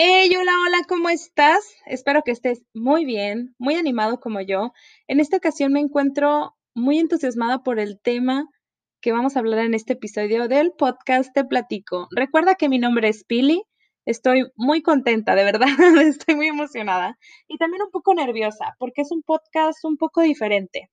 Hey, hola, hola, ¿cómo estás? Espero que estés muy bien, muy animado como yo. En esta ocasión me encuentro muy entusiasmada por el tema que vamos a hablar en este episodio del podcast Te Platico. Recuerda que mi nombre es Pili, estoy muy contenta, de verdad, estoy muy emocionada y también un poco nerviosa porque es un podcast un poco diferente.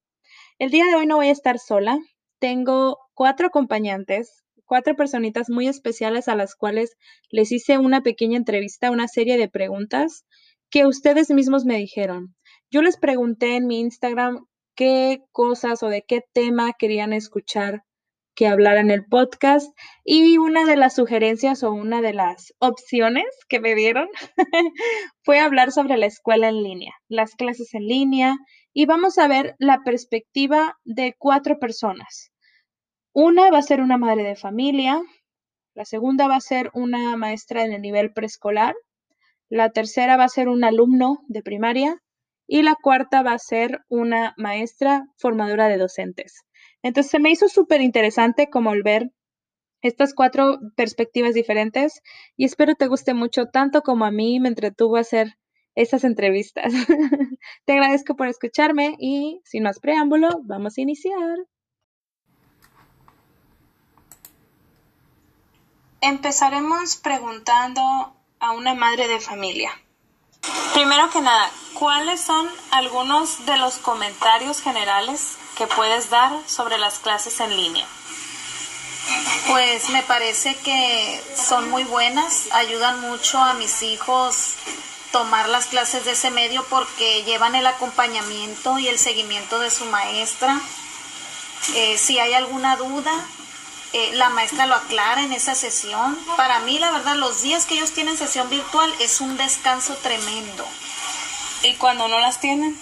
El día de hoy no voy a estar sola, tengo cuatro acompañantes cuatro personitas muy especiales a las cuales les hice una pequeña entrevista, una serie de preguntas que ustedes mismos me dijeron. Yo les pregunté en mi Instagram qué cosas o de qué tema querían escuchar que hablara en el podcast y una de las sugerencias o una de las opciones que me dieron fue hablar sobre la escuela en línea, las clases en línea y vamos a ver la perspectiva de cuatro personas. Una va a ser una madre de familia, la segunda va a ser una maestra en el nivel preescolar, la tercera va a ser un alumno de primaria y la cuarta va a ser una maestra formadora de docentes. Entonces se me hizo súper interesante como ver estas cuatro perspectivas diferentes y espero te guste mucho, tanto como a mí me entretuvo hacer esas entrevistas. te agradezco por escucharme y sin más preámbulo, vamos a iniciar. Empezaremos preguntando a una madre de familia. Primero que nada, ¿cuáles son algunos de los comentarios generales que puedes dar sobre las clases en línea? Pues me parece que son muy buenas, ayudan mucho a mis hijos tomar las clases de ese medio porque llevan el acompañamiento y el seguimiento de su maestra. Eh, si hay alguna duda, eh, la maestra lo aclara en esa sesión. Para mí, la verdad, los días que ellos tienen sesión virtual es un descanso tremendo. ¿Y cuando no las tienen?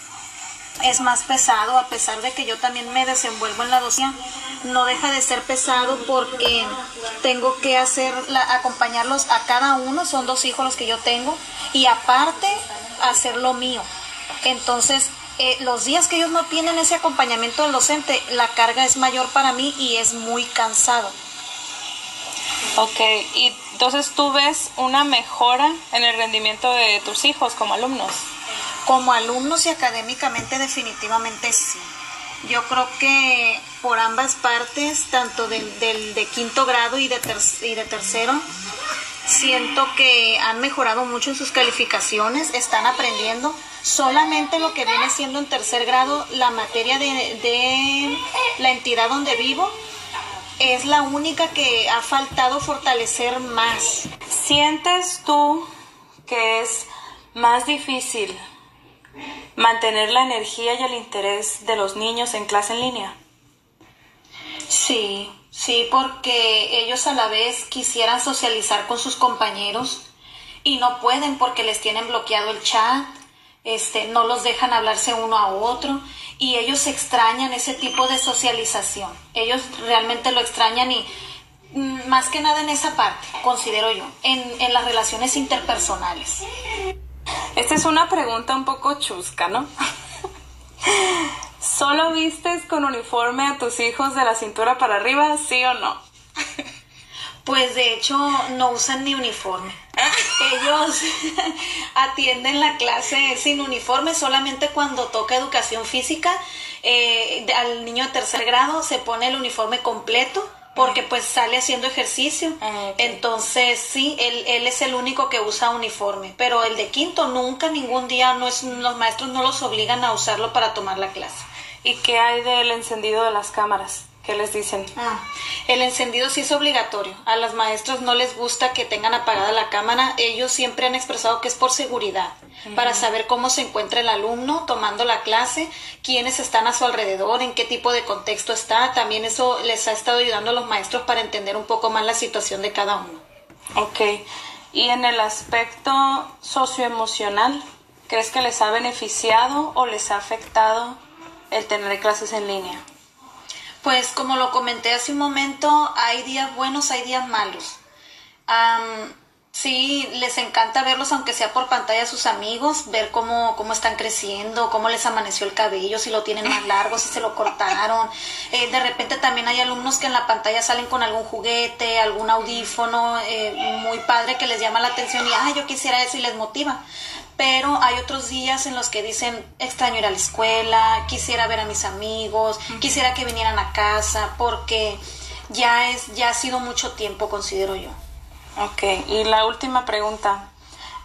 Es más pesado, a pesar de que yo también me desenvuelvo en la docencia, no deja de ser pesado porque tengo que hacer acompañarlos a cada uno, son dos hijos los que yo tengo, y aparte hacer lo mío. Entonces, eh, los días que ellos no tienen ese acompañamiento del docente, la carga es mayor para mí y es muy cansado. Ok, y entonces tú ves una mejora en el rendimiento de tus hijos como alumnos. Como alumnos y académicamente definitivamente sí. Yo creo que por ambas partes, tanto del, de quinto grado y de, y de tercero, siento que han mejorado mucho en sus calificaciones, están aprendiendo solamente lo que viene siendo en tercer grado la materia de, la entidad donde vivo es la única que ha faltado fortalecer más. ¿Sientes tú que es más difícil mantener la energía y el interés de los niños en clase en línea? Sí, sí, porque ellos a la vez quisieran socializar con sus compañeros y no pueden porque les tienen bloqueado el chat, este, no los dejan hablarse uno a otro y ellos extrañan ese tipo de socialización. Ellos realmente lo extrañan y mm, más que nada en esa parte, considero yo, en, en las relaciones interpersonales. Esta es una pregunta un poco chusca, ¿no? ¿Solo vistes con uniforme a tus hijos de la cintura para arriba, sí o no? Pues de hecho no usan ni uniforme. Ellos atienden la clase sin uniforme solamente cuando toca educación física. Eh, al niño de tercer grado se pone el uniforme completo porque pues sale haciendo ejercicio. Ah, Entonces sí, él, él es el único que usa uniforme. Pero el de quinto nunca, ningún día, no es, los maestros no los obligan a usarlo para tomar la clase. ¿Y qué hay del encendido de las cámaras? ¿Qué les dicen? Ah, el encendido sí es obligatorio. A las maestras no les gusta que tengan apagada la cámara. Ellos siempre han expresado que es por seguridad, para saber cómo se encuentra el alumno tomando la clase, quiénes están a su alrededor, en qué tipo de contexto está. También eso les ha estado ayudando a los maestros para entender un poco más la situación de cada uno. Ok. Y en el aspecto socioemocional, ¿crees que les ha beneficiado o les ha afectado el tener clases en línea? Pues como lo comenté hace un momento, hay días buenos, hay días malos. Sí, les encanta verlos, aunque sea por pantalla a sus amigos, ver cómo, cómo están creciendo, cómo les amaneció el cabello, si lo tienen más largo, si se lo cortaron. Eh, de repente también hay alumnos que en la pantalla salen con algún juguete, algún audífono eh, muy padre que les llama la atención y, ah, yo quisiera eso y les motiva. Pero hay otros días en los que dicen, extraño ir a la escuela, quisiera ver a mis amigos, quisiera que vinieran a casa, porque ya, es, ya ha sido mucho tiempo, considero yo. Ok, y la última pregunta.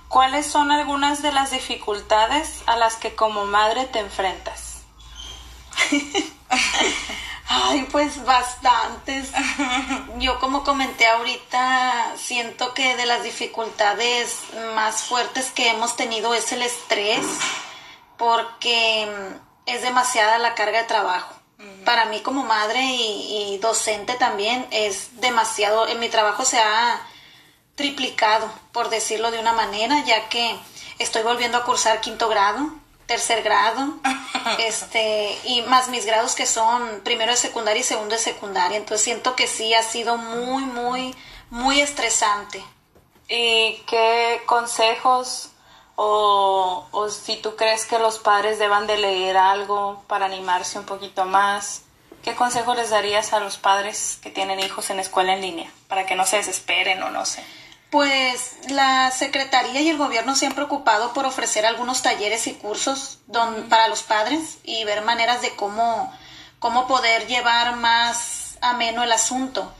¿Cuáles son algunas de las dificultades a las que como madre te enfrentas? Ay, pues bastantes. Yo como comenté ahorita, siento que de las dificultades más fuertes que hemos tenido es el estrés, porque es demasiada la carga de trabajo. Para mí como madre y, y docente también es demasiado, en mi trabajo se ha triplicado, por decirlo de una manera, ya que estoy volviendo a cursar quinto grado, tercer grado, este, y más mis grados que son primero de secundaria y segundo de secundaria. Entonces siento que sí ha sido muy, muy, muy estresante. ¿Y qué consejos o, o si tú crees que los padres deban de leer algo para animarse un poquito más? ¿Qué consejo les darías a los padres que tienen hijos en escuela en línea para que no se desesperen o no sé? Pues la Secretaría y el gobierno se han preocupado por ofrecer algunos talleres y cursos para los padres y ver maneras de cómo, cómo poder llevar más ameno el asunto.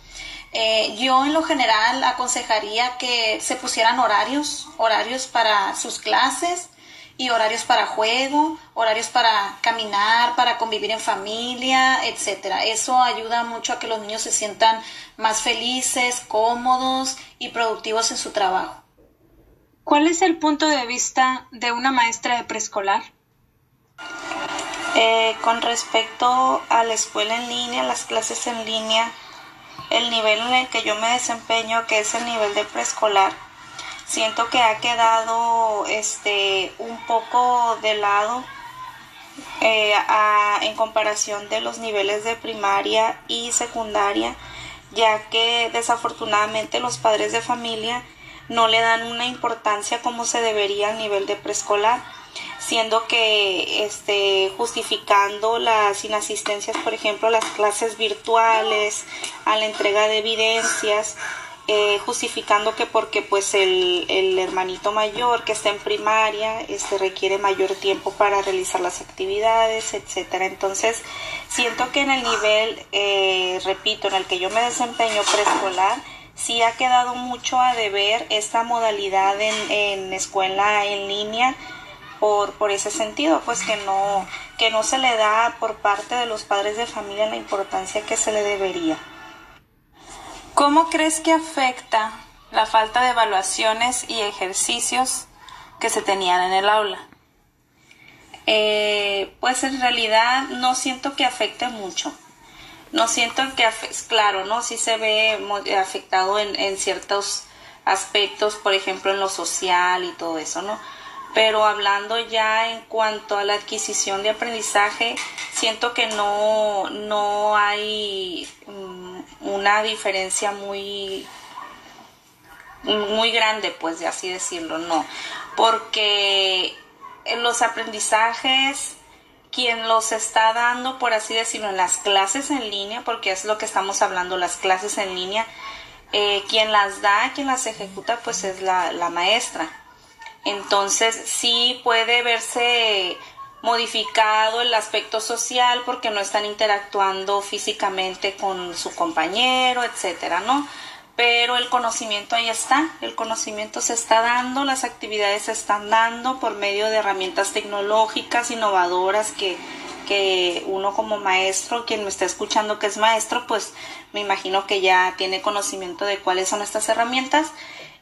Eh, yo en lo general aconsejaría que se pusieran horarios, horarios para sus clases, y horarios para juego, horarios para caminar, para convivir en familia, etcétera. Eso ayuda mucho a que los niños se sientan más felices, cómodos y productivos en su trabajo. ¿Cuál es el punto de vista de una maestra de preescolar? Eh, con respecto a la escuela en línea, las clases en línea, el nivel en el que yo me desempeño, que es el nivel de preescolar, siento que ha quedado este un poco de lado eh, en comparación de los niveles de primaria y secundaria ya que desafortunadamente los padres de familia no le dan una importancia como se debería al nivel de preescolar siendo que este justificando las inasistencias por ejemplo a las clases virtuales a la entrega de evidencias eh, justificando que porque pues el, el, hermanito mayor que está en primaria este requiere mayor tiempo para realizar las actividades etcétera entonces siento que en el nivel eh, repito en el que yo me desempeño preescolar sí ha quedado mucho a deber esta modalidad en, en escuela en línea por, por ese sentido, pues que no, que no se le da por parte de los padres de familia la importancia que se le debería. ¿Cómo crees que afecta la falta de evaluaciones y ejercicios que se tenían en el aula? Eh, pues en realidad no siento que afecte mucho. No siento que, claro, ¿no? Sí se ve afectado en, en ciertos aspectos, por ejemplo, en lo social y todo eso, ¿no? Pero hablando ya en cuanto a la adquisición de aprendizaje, siento que no, no hay mm, una diferencia muy muy grande, pues de así decirlo, no, porque los aprendizajes quien los está dando, por así decirlo, en las clases en línea, porque es lo que estamos hablando, las clases en línea, eh, quien las da, quien las ejecuta, pues es la, la maestra. Entonces sí puede verse modificado el aspecto social porque no están interactuando físicamente con su compañero, etcétera, ¿no? Pero el conocimiento ahí está, el conocimiento se está dando, las actividades se están dando por medio de herramientas tecnológicas innovadoras que, que uno como maestro, quien me está escuchando que es maestro, pues me imagino que ya tiene conocimiento de cuáles son estas herramientas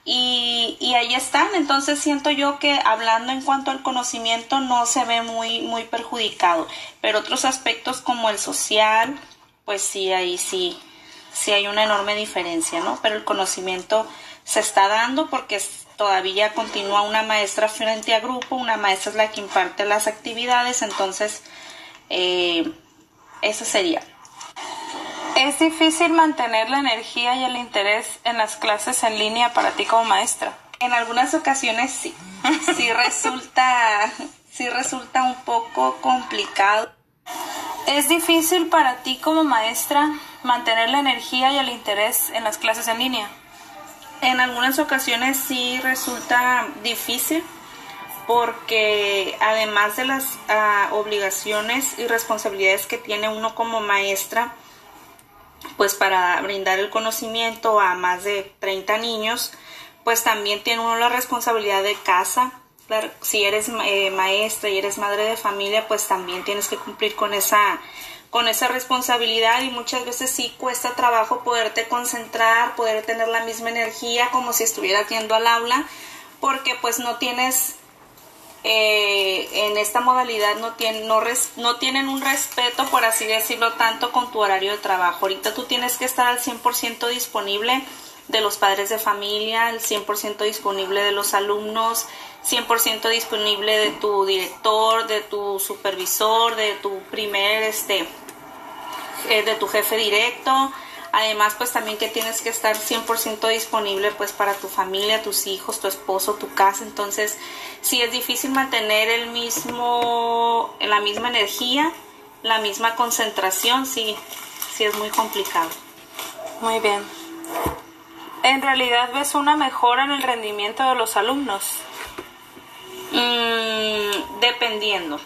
y, y, ahí están. Entonces siento yo que hablando en cuanto al conocimiento no se ve muy, muy perjudicado. Pero otros aspectos como el social, pues sí, ahí sí, sí hay una enorme diferencia, ¿no? Pero el conocimiento se está dando porque todavía continúa una maestra frente a grupo, una maestra es la que imparte las actividades, entonces eh, eso sería. ¿Es difícil mantener la energía y el interés en las clases en línea para ti como maestra? En algunas ocasiones sí. Sí resulta, sí resulta un poco complicado. ¿Es difícil para ti como maestra mantener la energía y el interés en las clases en línea? En algunas ocasiones sí resulta difícil porque además de las ah, obligaciones y responsabilidades que tiene uno como maestra, pues para brindar el conocimiento a más de 30 niños, pues también tiene uno la responsabilidad de casa. Si eres eh, maestra y eres madre de familia, pues también tienes que cumplir con esa con esa responsabilidad y muchas veces sí cuesta trabajo poderte concentrar, poder tener la misma energía como si estuvieras yendo al aula, porque pues no tienes eh, en esta modalidad no, tienen, no, no tienen un respeto, por así decirlo, tanto con tu horario de trabajo. Ahorita tú tienes que estar al 100% disponible de los padres de familia, al 100% disponible de los alumnos, 100% disponible de tu director, de tu supervisor, de tu primer, este, eh, de tu jefe directo, Además, pues también que tienes que estar 100% disponible pues para tu familia, tus hijos, tu esposo, tu casa. Entonces, sí es difícil mantener el mismo, la misma energía, la misma concentración, sí, sí es muy complicado. Muy bien. ¿En realidad ves una mejora en el rendimiento de los alumnos? Mm, dependiendo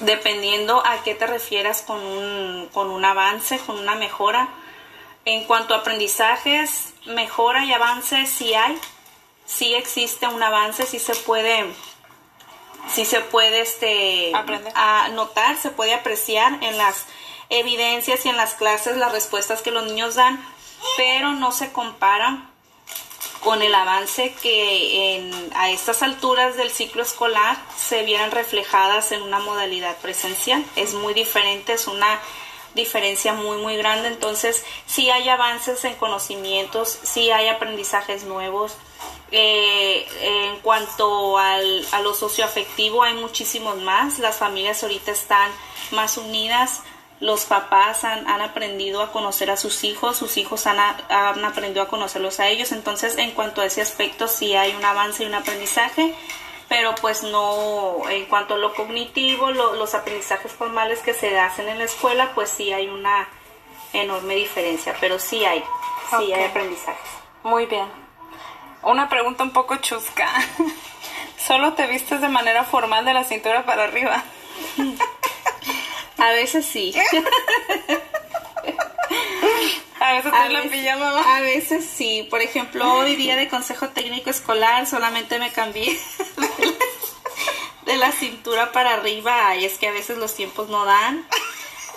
dependiendo a qué te refieras con un, con un avance, con una mejora. En cuanto a aprendizajes, mejora y avance sí hay, sí existe un avance, sí se puede, sí se puede este, notar, se puede apreciar en las evidencias y en las clases las respuestas que los niños dan, pero no se compara con el avance que a estas alturas del ciclo escolar se vieran reflejadas en una modalidad presencial. Es muy diferente, es una diferencia muy muy grande. Entonces sí hay avances en conocimientos sí hay aprendizajes nuevos. Eh, en cuanto al, a lo socioafectivo hay muchísimos más. Las familias ahorita están más unidas los papás han, han, aprendido a conocer a sus hijos, sus hijos han, han, aprendido a conocerlos a ellos, entonces en cuanto a ese aspecto sí hay un avance y un aprendizaje, pero pues no, en cuanto a lo cognitivo, los aprendizajes formales que se hacen en la escuela, pues sí hay una enorme diferencia, pero sí hay, sí hay aprendizajes. Muy bien. Una pregunta un poco chusca. ¿Solo te vistes de manera formal de la cintura para arriba? A veces sí. A veces a la pijama. A veces sí. Por ejemplo, hoy día de consejo técnico escolar solamente me cambié de la cintura para arriba. Y es que a veces los tiempos no dan.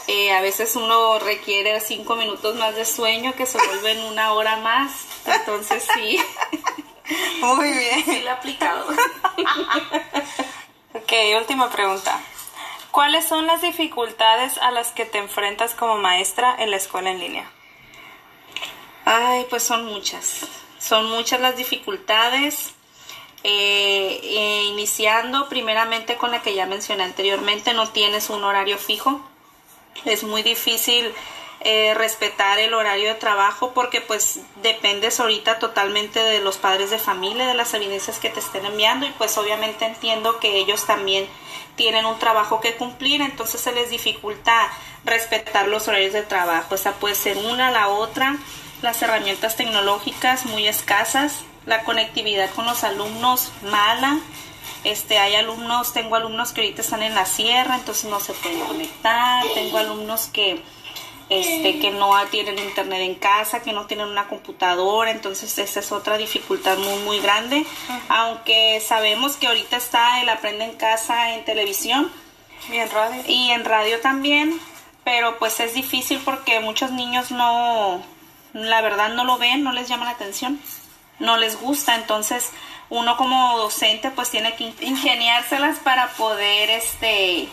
Eh, a veces uno requiere cinco minutos más de sueño que se vuelven una hora más. Entonces sí. Muy bien. Sí, lo he aplicado. ok, última pregunta. ¿Cuáles son las dificultades a las que te enfrentas como maestra en la escuela en línea? Ay, pues son muchas. Son muchas las dificultades. Eh, eh, iniciando primeramente con la que ya mencioné anteriormente, no tienes un horario fijo. Es muy difícil eh, respetar el horario de trabajo porque pues dependes ahorita totalmente de los padres de familia, de las evidencias que te estén enviando y pues obviamente entiendo que ellos también tienen un trabajo que cumplir, entonces se les dificulta respetar los horarios de trabajo. Esa puede ser una, la otra, las herramientas tecnológicas muy escasas, la conectividad con los alumnos mala. Este, hay alumnos, tengo alumnos que ahorita están en la sierra, entonces no se pueden conectar. Tengo alumnos que este, que no tienen internet en casa, que no tienen una computadora, entonces esa es otra dificultad muy muy grande, aunque sabemos que ahorita está el aprende en casa en televisión. Y en radio. Y en radio también, pero pues es difícil porque muchos niños no, la verdad no lo ven, no les llama la atención, no les gusta, entonces uno como docente pues tiene que ingeniárselas para poder este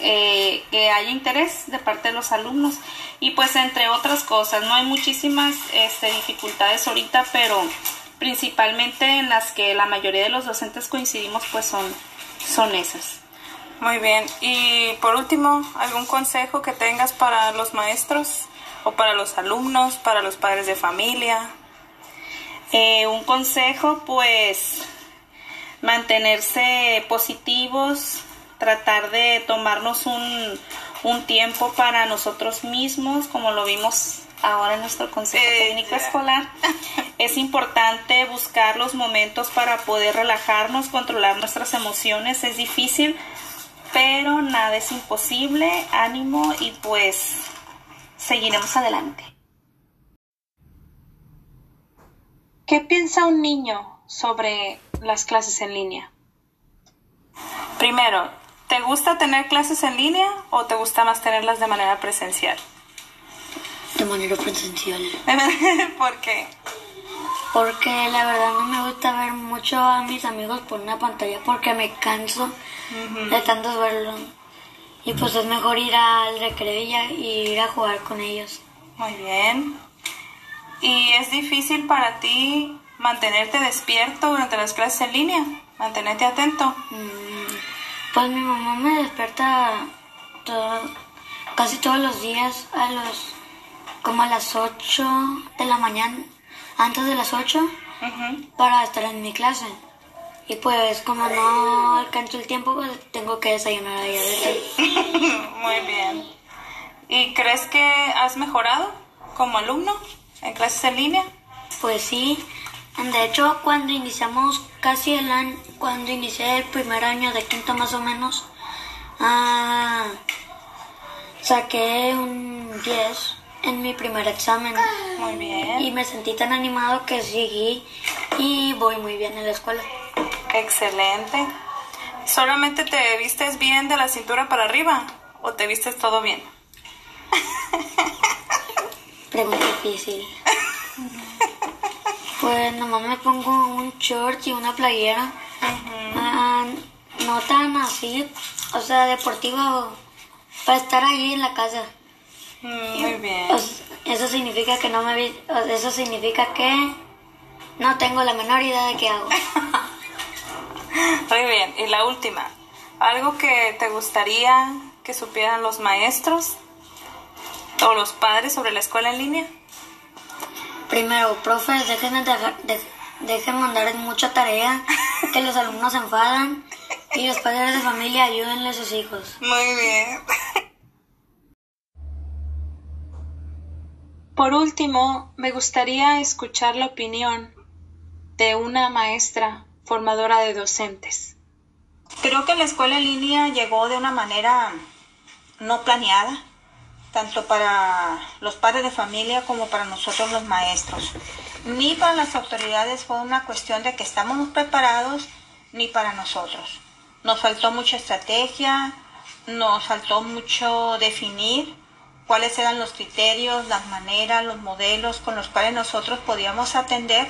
eh, que haya interés de parte de los alumnos y pues entre otras cosas no hay muchísimas este, dificultades ahorita pero principalmente en las que la mayoría de los docentes coincidimos pues son son esas Muy bien. Y por último, ¿algún consejo que tengas para los maestros o para los alumnos, para los padres de familia? Eh, un consejo, pues, mantenerse positivos, tratar de tomarnos un, un tiempo para nosotros mismos, como lo vimos ahora en nuestro consejo Eh, técnico escolar. Es importante buscar los momentos para poder relajarnos, controlar nuestras emociones. Es difícil, pero nada es imposible. Ánimo y pues seguiremos adelante. ¿Qué piensa un niño sobre las clases en línea? Primero, ¿te gusta tener clases en línea o te gusta más tenerlas de manera presencial? de manera presencial. ¿Por qué? Porque la verdad no me gusta ver mucho a mis amigos por una pantalla porque me canso de tantos verlos. Y pues es mejor ir al recreo y ir a jugar con ellos. Muy bien. ¿Y es difícil para ti mantenerte despierto durante las clases en línea? Mantenerte atento. Mm, Pues mi mamá me despierta todo- casi todos los días a los como a las 8 de la mañana, antes de las 8 Ujú. para estar en mi clase. Y pues como no alcanzo el tiempo, pues tengo que desayunar allá adentro. Muy bien. ¿Y crees que has mejorado como alumno en clases en línea? Pues sí, de hecho cuando iniciamos casi el año, cuando inicié el primer año de quinto más o menos, ah, saqué un 10 en mi primer examen. Muy bien. Y me sentí tan animado que seguí y voy muy bien en la escuela. Excelente. ¿Solamente te vistes bien de la cintura para arriba o te vistes todo bien? Pregunta difícil. Pues nomás me pongo un short y una playera. Ah, no tan así, o sea, deportivo para estar ahí en la casa. Mm, Muy bien. Eso significa que no me eso significa que no tengo la menor idea de qué hago. Muy bien. Y la última. ¿Algo que te gustaría que supieran los maestros o los padres sobre la escuela en línea? Primero, profes, dejen de dejar, de- dejen mandar mucha tarea, que los alumnos se enfadan y los padres de familia ayúdenle a sus hijos. Muy bien. Por último, me gustaría escuchar la opinión de una maestra formadora de docentes. Creo que la escuela en línea llegó de una manera no planeada, tanto para los padres de familia como para nosotros los maestros. Ni para las autoridades fue una cuestión de que estamos preparados, ni para nosotros. Nos faltó mucha estrategia, nos faltó mucho definir cuáles eran los criterios, las maneras, los modelos con los cuales nosotros podíamos atender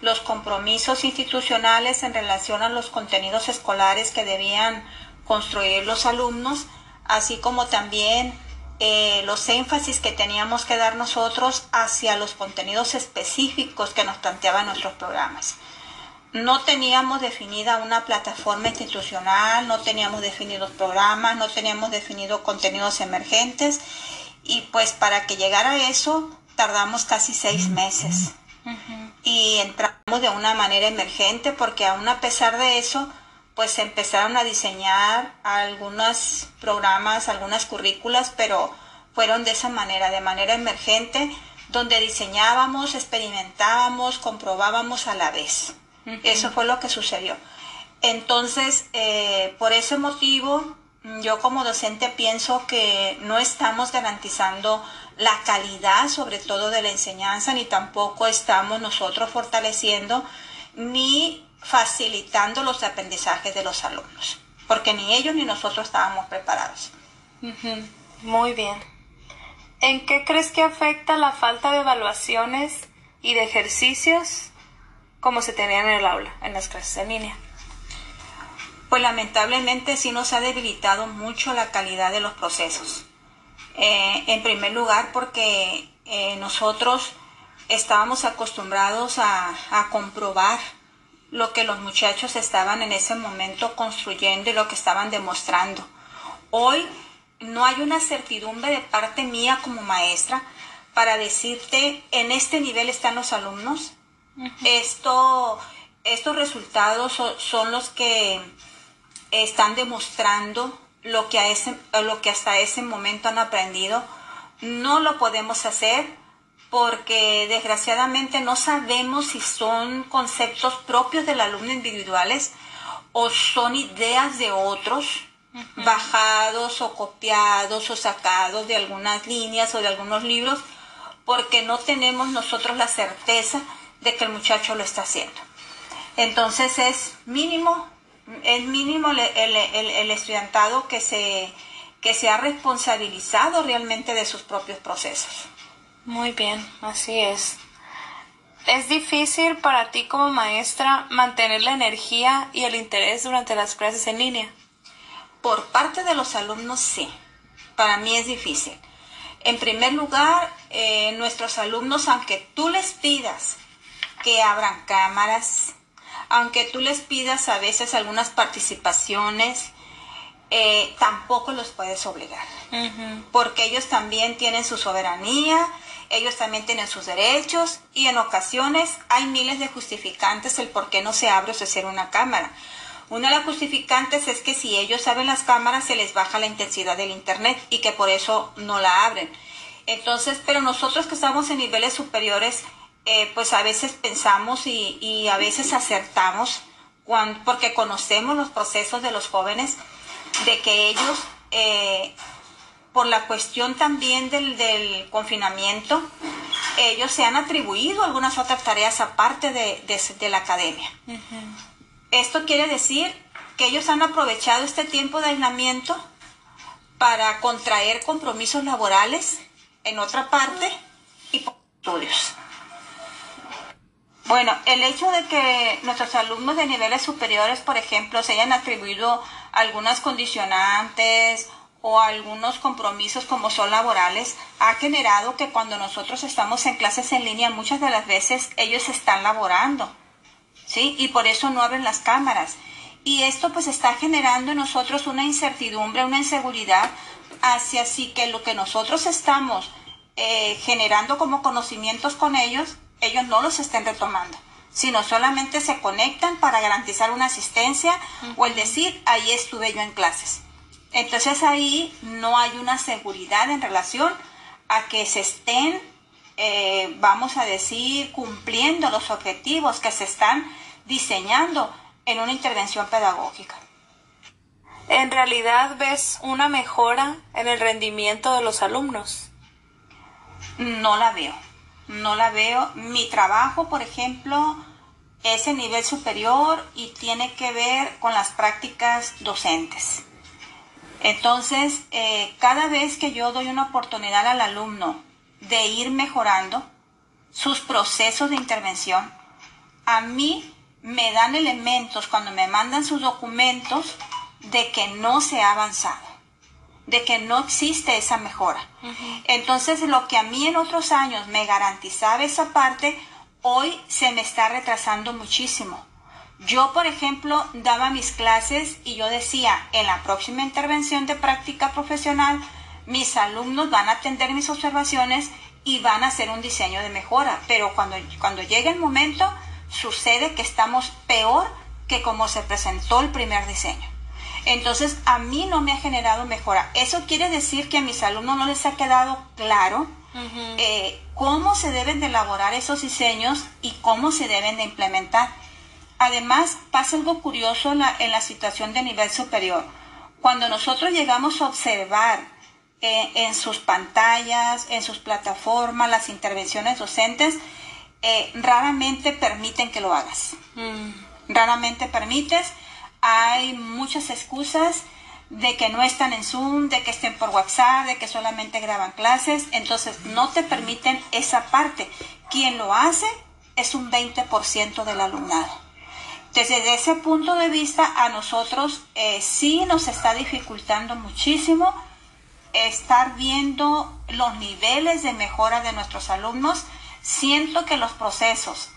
los compromisos institucionales en relación a los contenidos escolares que debían construir los alumnos, así como también eh, los énfasis que teníamos que dar nosotros hacia los contenidos específicos que nos planteaban nuestros programas. No teníamos definida una plataforma institucional, no teníamos definidos programas, no teníamos definidos contenidos emergentes y pues para que llegara a eso tardamos casi seis meses y entramos de una manera emergente porque aún a pesar de eso pues empezaron a diseñar algunos programas, algunas currículas, pero fueron de esa manera, de manera emergente, donde diseñábamos, experimentábamos, comprobábamos a la vez. Eso fue lo que sucedió. Entonces, eh, por ese motivo, yo como docente pienso que no estamos garantizando la calidad, sobre todo de la enseñanza, ni tampoco estamos nosotros fortaleciendo ni facilitando los aprendizajes de los alumnos, porque ni ellos ni nosotros estábamos preparados. Muy bien. ¿En qué crees que afecta la falta de evaluaciones y de ejercicios como se tenían en el aula, en las clases en línea? Pues lamentablemente sí nos ha debilitado mucho la calidad de los procesos. Eh, en primer lugar porque eh, nosotros estábamos acostumbrados a, a comprobar lo que los muchachos estaban en ese momento construyendo y lo que estaban demostrando. Hoy no hay una certidumbre de parte mía como maestra para decirte en este nivel están los alumnos. Esto, estos resultados son los que están demostrando lo que, a ese, lo que hasta ese momento han aprendido. No lo podemos hacer porque desgraciadamente no sabemos si son conceptos propios del alumno individuales o son ideas de otros bajados o copiados o sacados de algunas líneas o de algunos libros porque no tenemos nosotros la certeza de que el muchacho lo está haciendo. Entonces es mínimo, es mínimo el, el, estudiantado que se, que se ha responsabilizado realmente de sus propios procesos. Muy bien, así es. ¿Es difícil para ti como maestra mantener la energía y el interés durante las clases en línea? Por parte de los alumnos, sí. Para mí es difícil. En primer lugar, eh, nuestros alumnos, aunque tú les pidas que abran cámaras, aunque tú les pidas a veces algunas participaciones, eh, tampoco los puedes obligar, porque ellos también tienen su soberanía, ellos también tienen sus derechos y en ocasiones hay miles de justificantes el por qué no se abre o se una cámara. Una de las justificantes es que si ellos abren las cámaras se les baja la intensidad del internet y que por eso no la abren. Entonces, pero nosotros que estamos en niveles superiores, eh, pues a veces pensamos y, a veces acertamos cuando, porque conocemos los procesos de los jóvenes de que ellos eh, por la cuestión también del, confinamiento, ellos se han atribuido algunas otras tareas aparte de, la academia. Esto quiere decir que ellos han aprovechado este tiempo de aislamiento para contraer compromisos laborales en otra parte y por estudios. Bueno, el hecho de que nuestros alumnos de niveles superiores, por ejemplo, se hayan atribuido algunas condicionantes o algunos compromisos como son laborales ha generado que cuando nosotros estamos en clases en línea muchas de las veces ellos están laborando, ¿sí? Y por eso no abren las cámaras. Y esto pues está generando en nosotros una incertidumbre, una inseguridad hacia sí que lo que nosotros estamos eh, generando como conocimientos con ellos, ellos no los estén retomando sino solamente se conectan para garantizar una asistencia o el decir, ahí estuve yo en clases. Entonces ahí no hay una seguridad en relación a que se estén, eh, vamos a decir, cumpliendo los objetivos que se están diseñando en una intervención pedagógica. ¿En realidad ves una mejora en el rendimiento de los alumnos? No la veo, no la veo. Mi trabajo, por ejemplo, es en nivel superior y tiene que ver con las prácticas docentes. Entonces, eh, cada vez que yo doy una oportunidad al alumno de ir mejorando sus procesos de intervención, a mí me dan elementos cuando me mandan sus documentos de que no se ha avanzado, de que no existe esa mejora. Entonces, lo que a mí en otros años me garantizaba esa parte, hoy se me está retrasando muchísimo. Yo, por ejemplo, daba mis clases y yo decía, en la próxima intervención de práctica profesional, mis alumnos van a atender mis observaciones y van a hacer un diseño de mejora. Pero cuando, cuando llegue el momento, sucede que estamos peor que como se presentó el primer diseño. Entonces, a mí no me ha generado mejora. Eso quiere decir que a mis alumnos no les ha quedado claro eh, cómo se deben de elaborar esos diseños y cómo se deben de implementar. Además, pasa algo curioso en la, situación de nivel superior. Cuando nosotros llegamos a observar eh, en sus pantallas, en sus plataformas, las intervenciones docentes, eh, raramente permiten que lo hagas. Mm. Raramente permites. Hay muchas excusas de que no están en Zoom, de que estén por WhatsApp, de que solamente graban clases. Entonces no te permiten esa parte. Quien lo hace es un 20% del alumnado. Desde ese punto de vista, a nosotros eh, sí nos está dificultando muchísimo estar viendo los niveles de mejora de nuestros alumnos. Siento que los procesos,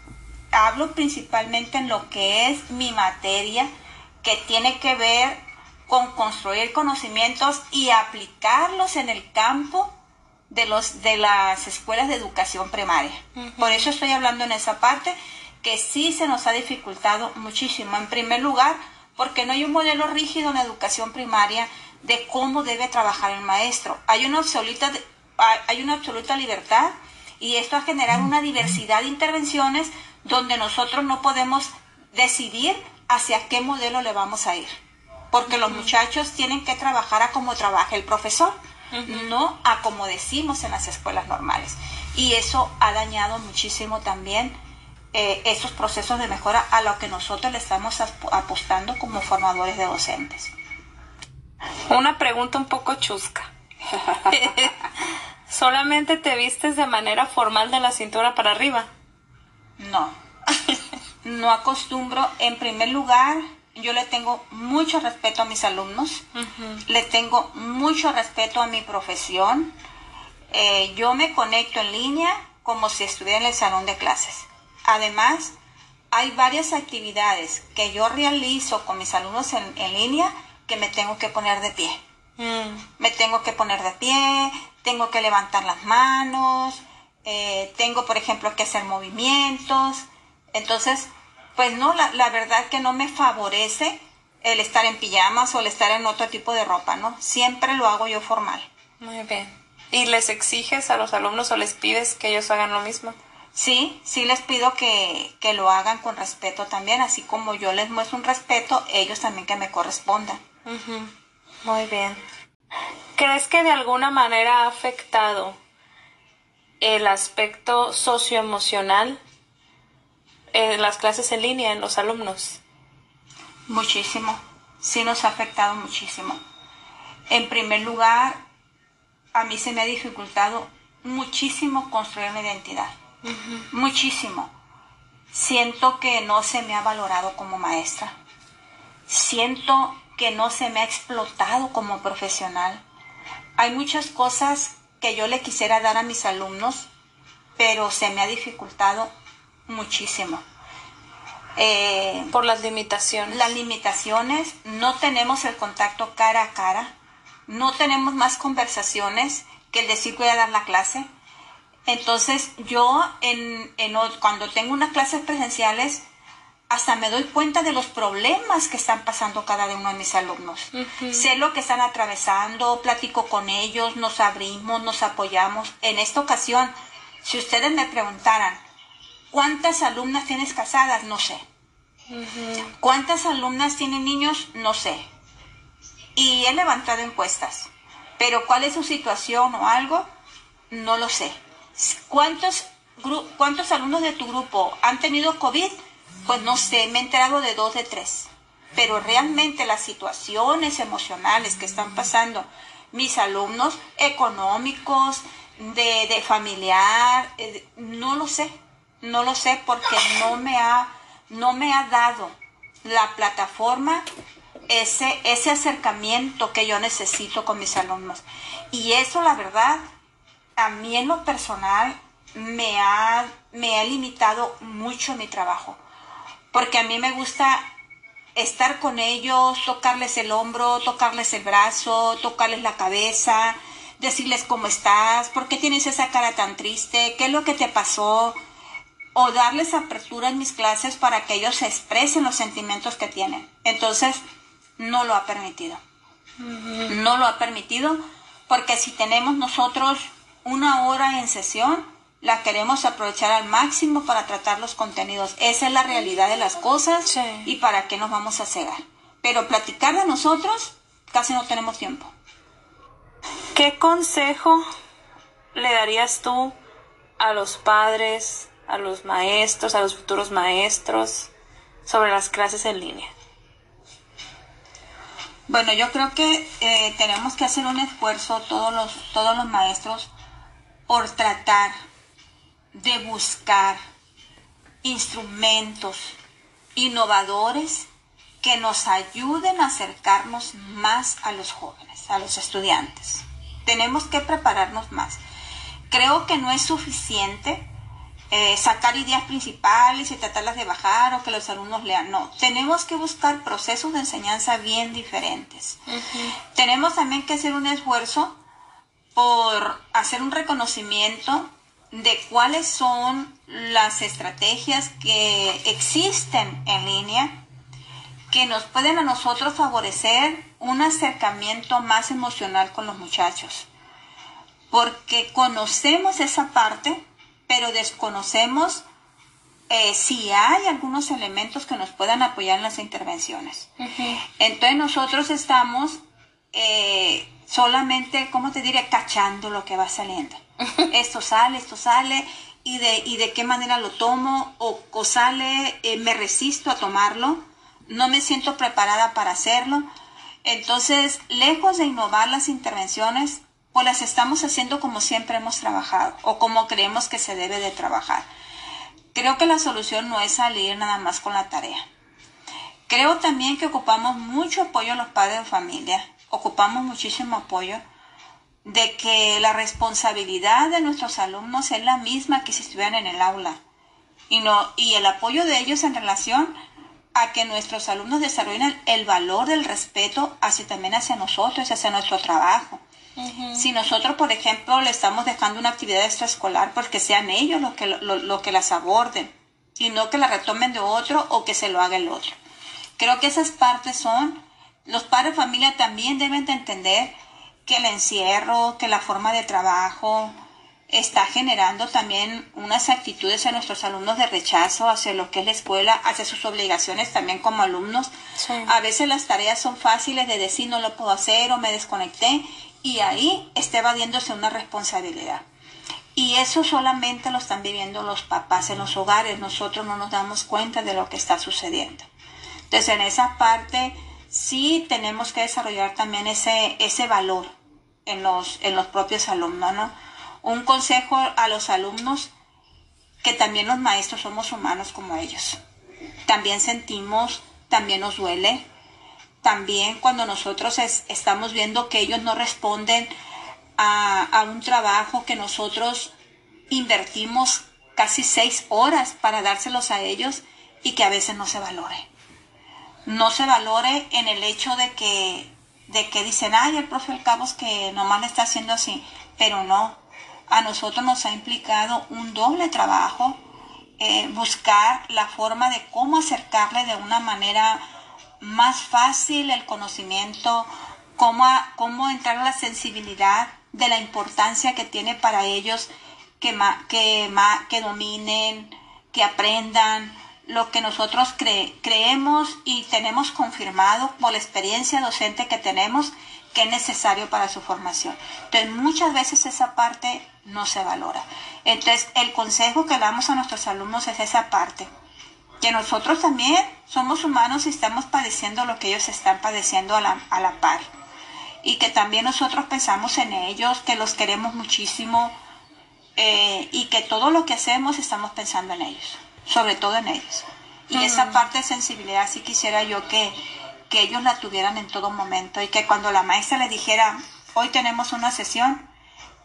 hablo principalmente en lo que es mi materia, que tiene que ver con construir conocimientos y aplicarlos en el campo de, los, de las escuelas de educación primaria. Por eso estoy hablando en esa parte que sí se nos ha dificultado muchísimo. En primer lugar, porque no hay un modelo rígido en la educación primaria de cómo debe trabajar el maestro. Hay una absoluta, hay una absoluta libertad y esto ha generado una diversidad de intervenciones donde nosotros no podemos decidir hacia qué modelo le vamos a ir. Porque los muchachos tienen que trabajar a como trabaja el profesor, no a como decimos en las escuelas normales. Y eso ha dañado muchísimo también eh, esos procesos de mejora a lo que nosotros le estamos apostando como formadores de docentes. Una pregunta un poco chusca. ¿Solamente te vistes de manera formal de la cintura para arriba? No. No acostumbro. En primer lugar, yo le tengo mucho respeto a mis alumnos. Le tengo mucho respeto a mi profesión. Eh, yo me conecto en línea como si estuviera en el salón de clases. Además, hay varias actividades que yo realizo con mis alumnos en, línea que me tengo que poner de pie. Mm. Me tengo que poner de pie, tengo que levantar las manos, eh, tengo, por ejemplo, que hacer movimientos. Entonces, pues no, la, la verdad que no me favorece el estar en pijamas o el estar en otro tipo de ropa, ¿no? Siempre lo hago yo formal. Muy bien. ¿Y les exiges a los alumnos o les pides que ellos hagan lo mismo? Sí, sí les pido que, lo hagan con respeto también, así como yo les muestro un respeto, ellos también que me correspondan. Muy bien. ¿Crees que de alguna manera ha afectado el aspecto socioemocional en las clases en línea, en los alumnos? Muchísimo, sí nos ha afectado muchísimo. En primer lugar, a mí se me ha dificultado muchísimo construir mi identidad muchísimo. Siento que no se me ha valorado como maestra. Siento que no se me ha explotado como profesional. Hay muchas cosas que yo le quisiera dar a mis alumnos, pero se me ha dificultado muchísimo. Eh, Por las limitaciones. Las limitaciones, no tenemos el contacto cara a cara, no tenemos más conversaciones que el decir voy a dar la clase. Entonces yo en, cuando tengo unas clases presenciales, hasta me doy cuenta de los problemas que están pasando cada uno de mis alumnos. Sé lo que están atravesando, platico con ellos, nos abrimos, nos apoyamos. En esta ocasión, si ustedes me preguntaran, ¿cuántas alumnas tienes casadas? No sé. ¿Cuántas alumnas tienen niños? No sé. Y he levantado encuestas. Pero cuál es su situación o algo, no lo sé. ¿Cuántos, ¿Cuántos alumnos de tu grupo han tenido COVID? Pues no sé, me he enterado de dos de tres. Pero realmente las situaciones emocionales que están pasando mis alumnos, económicos, de, de familiar, eh, no lo sé. No lo sé porque no me ha, no me ha dado la plataforma ese, ese acercamiento que yo necesito con mis alumnos. Y eso, la verdad, a mí en lo personal me ha, me ha limitado mucho mi trabajo, porque a mí me gusta estar con ellos, tocarles el hombro, tocarles el brazo, tocarles la cabeza, decirles cómo estás, por qué tienes esa cara tan triste, qué es lo que te pasó, o darles apertura en mis clases para que ellos expresen los sentimientos que tienen. Entonces, no lo ha permitido. No lo ha permitido porque si tenemos nosotros una hora en sesión, la queremos aprovechar al máximo para tratar los contenidos. Esa es la realidad de las cosas y para qué nos vamos a cegar. Pero platicar de nosotros casi no tenemos tiempo. ¿Qué consejo le darías tú a los padres, a los maestros, a los futuros maestros sobre las clases en línea? Bueno, yo creo que eh, tenemos que hacer un esfuerzo todos los, todos los maestros por tratar de buscar instrumentos innovadores que nos ayuden a acercarnos más a los jóvenes, a los estudiantes. Tenemos que prepararnos más. Creo que no es suficiente eh, sacar ideas principales y tratarlas de bajar o que los alumnos lean. No, tenemos que buscar procesos de enseñanza bien diferentes. Tenemos también que hacer un esfuerzo por hacer un reconocimiento de cuáles son las estrategias que existen en línea que nos pueden a nosotros favorecer un acercamiento más emocional con los muchachos. Porque conocemos esa parte, pero desconocemos eh, si hay algunos elementos que nos puedan apoyar en las intervenciones. Entonces nosotros estamos eh, solamente, ¿cómo te diré?, cachando lo que va saliendo. esto sale, esto sale, y de, y de qué manera lo tomo, o, sale, eh, me resisto a tomarlo, no me siento preparada para hacerlo. Entonces, lejos de innovar las intervenciones, pues las estamos haciendo como siempre hemos trabajado o como creemos que se debe de trabajar. Creo que la solución no es salir nada más con la tarea. Creo también que ocupamos mucho apoyo a los padres de familia ocupamos muchísimo apoyo de que la responsabilidad de nuestros alumnos es la misma que si estuvieran en el aula y, no, y el apoyo de ellos en relación a que nuestros alumnos desarrollen el, valor del respeto hacia también hacia nosotros, hacia nuestro trabajo. Si nosotros, por ejemplo, le estamos dejando una actividad extraescolar, porque pues sean ellos los que, lo, que las aborden y no que la retomen de otro o que se lo haga el otro. Creo que esas partes son los padres de familia también deben de entender que el encierro, que la forma de trabajo está generando también unas actitudes a nuestros alumnos de rechazo hacia lo que es la escuela, hacia sus obligaciones también como alumnos. A veces las tareas son fáciles de decir no lo puedo hacer o me desconecté y ahí está evadiéndose una responsabilidad. Y eso solamente lo están viviendo los papás en los hogares, nosotros no nos damos cuenta de lo que está sucediendo. Entonces en esa parte sí tenemos que desarrollar también ese, ese valor en los, en los propios alumnos, ¿no? Un consejo a los alumnos que también los maestros somos humanos como ellos. También sentimos, también nos duele. También cuando nosotros estamos viendo que ellos no responden a, a un trabajo que nosotros invertimos casi seis horas para dárselos a ellos y que a veces no se valore no se valore en el hecho de que, de que dicen, ay, el profe El Cabos que nomás le está haciendo así, pero no. A nosotros nos ha implicado un doble trabajo, eh, buscar la forma de cómo acercarle de una manera más fácil el conocimiento, cómo, cómo entrar a la sensibilidad de la importancia que tiene para ellos que, que, que dominen, que aprendan, lo que nosotros creemos y tenemos confirmado por la experiencia docente que tenemos que es necesario para su formación. Entonces, muchas veces esa parte no se valora. Entonces, el consejo que damos a nuestros alumnos es esa parte, que nosotros también somos humanos y estamos padeciendo lo que ellos están padeciendo a la, a la par. Y que también nosotros pensamos en ellos, que los queremos muchísimo eh, y que todo lo que hacemos estamos pensando en ellos sobre todo en ellos. Y esa parte de sensibilidad sí quisiera yo que, que ellos la tuvieran en todo momento y que cuando la maestra les dijera, hoy tenemos una sesión,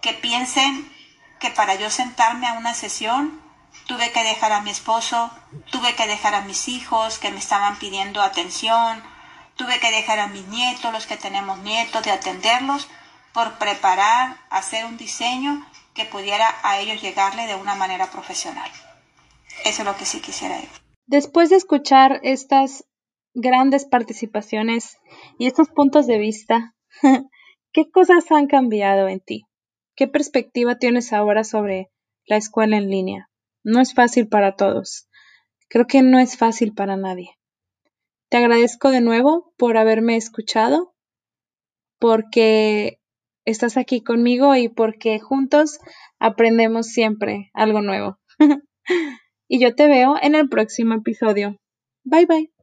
que piensen que para yo sentarme a una sesión tuve que dejar a mi esposo, tuve que dejar a mis hijos que me estaban pidiendo atención, tuve que dejar a mis nietos, los que tenemos nietos, de atenderlos, por preparar, hacer un diseño que pudiera a ellos llegarle de una manera profesional. Eso es lo que sí quisiera yo. Después de escuchar estas grandes participaciones y estos puntos de vista, ¿qué cosas han cambiado en ti? ¿Qué perspectiva tienes ahora sobre la escuela en línea? No es fácil para todos. Creo que no es fácil para nadie. Te agradezco de nuevo por haberme escuchado, porque estás aquí conmigo y porque juntos aprendemos siempre algo nuevo. y yo te veo en el próximo episodio. Bye bye.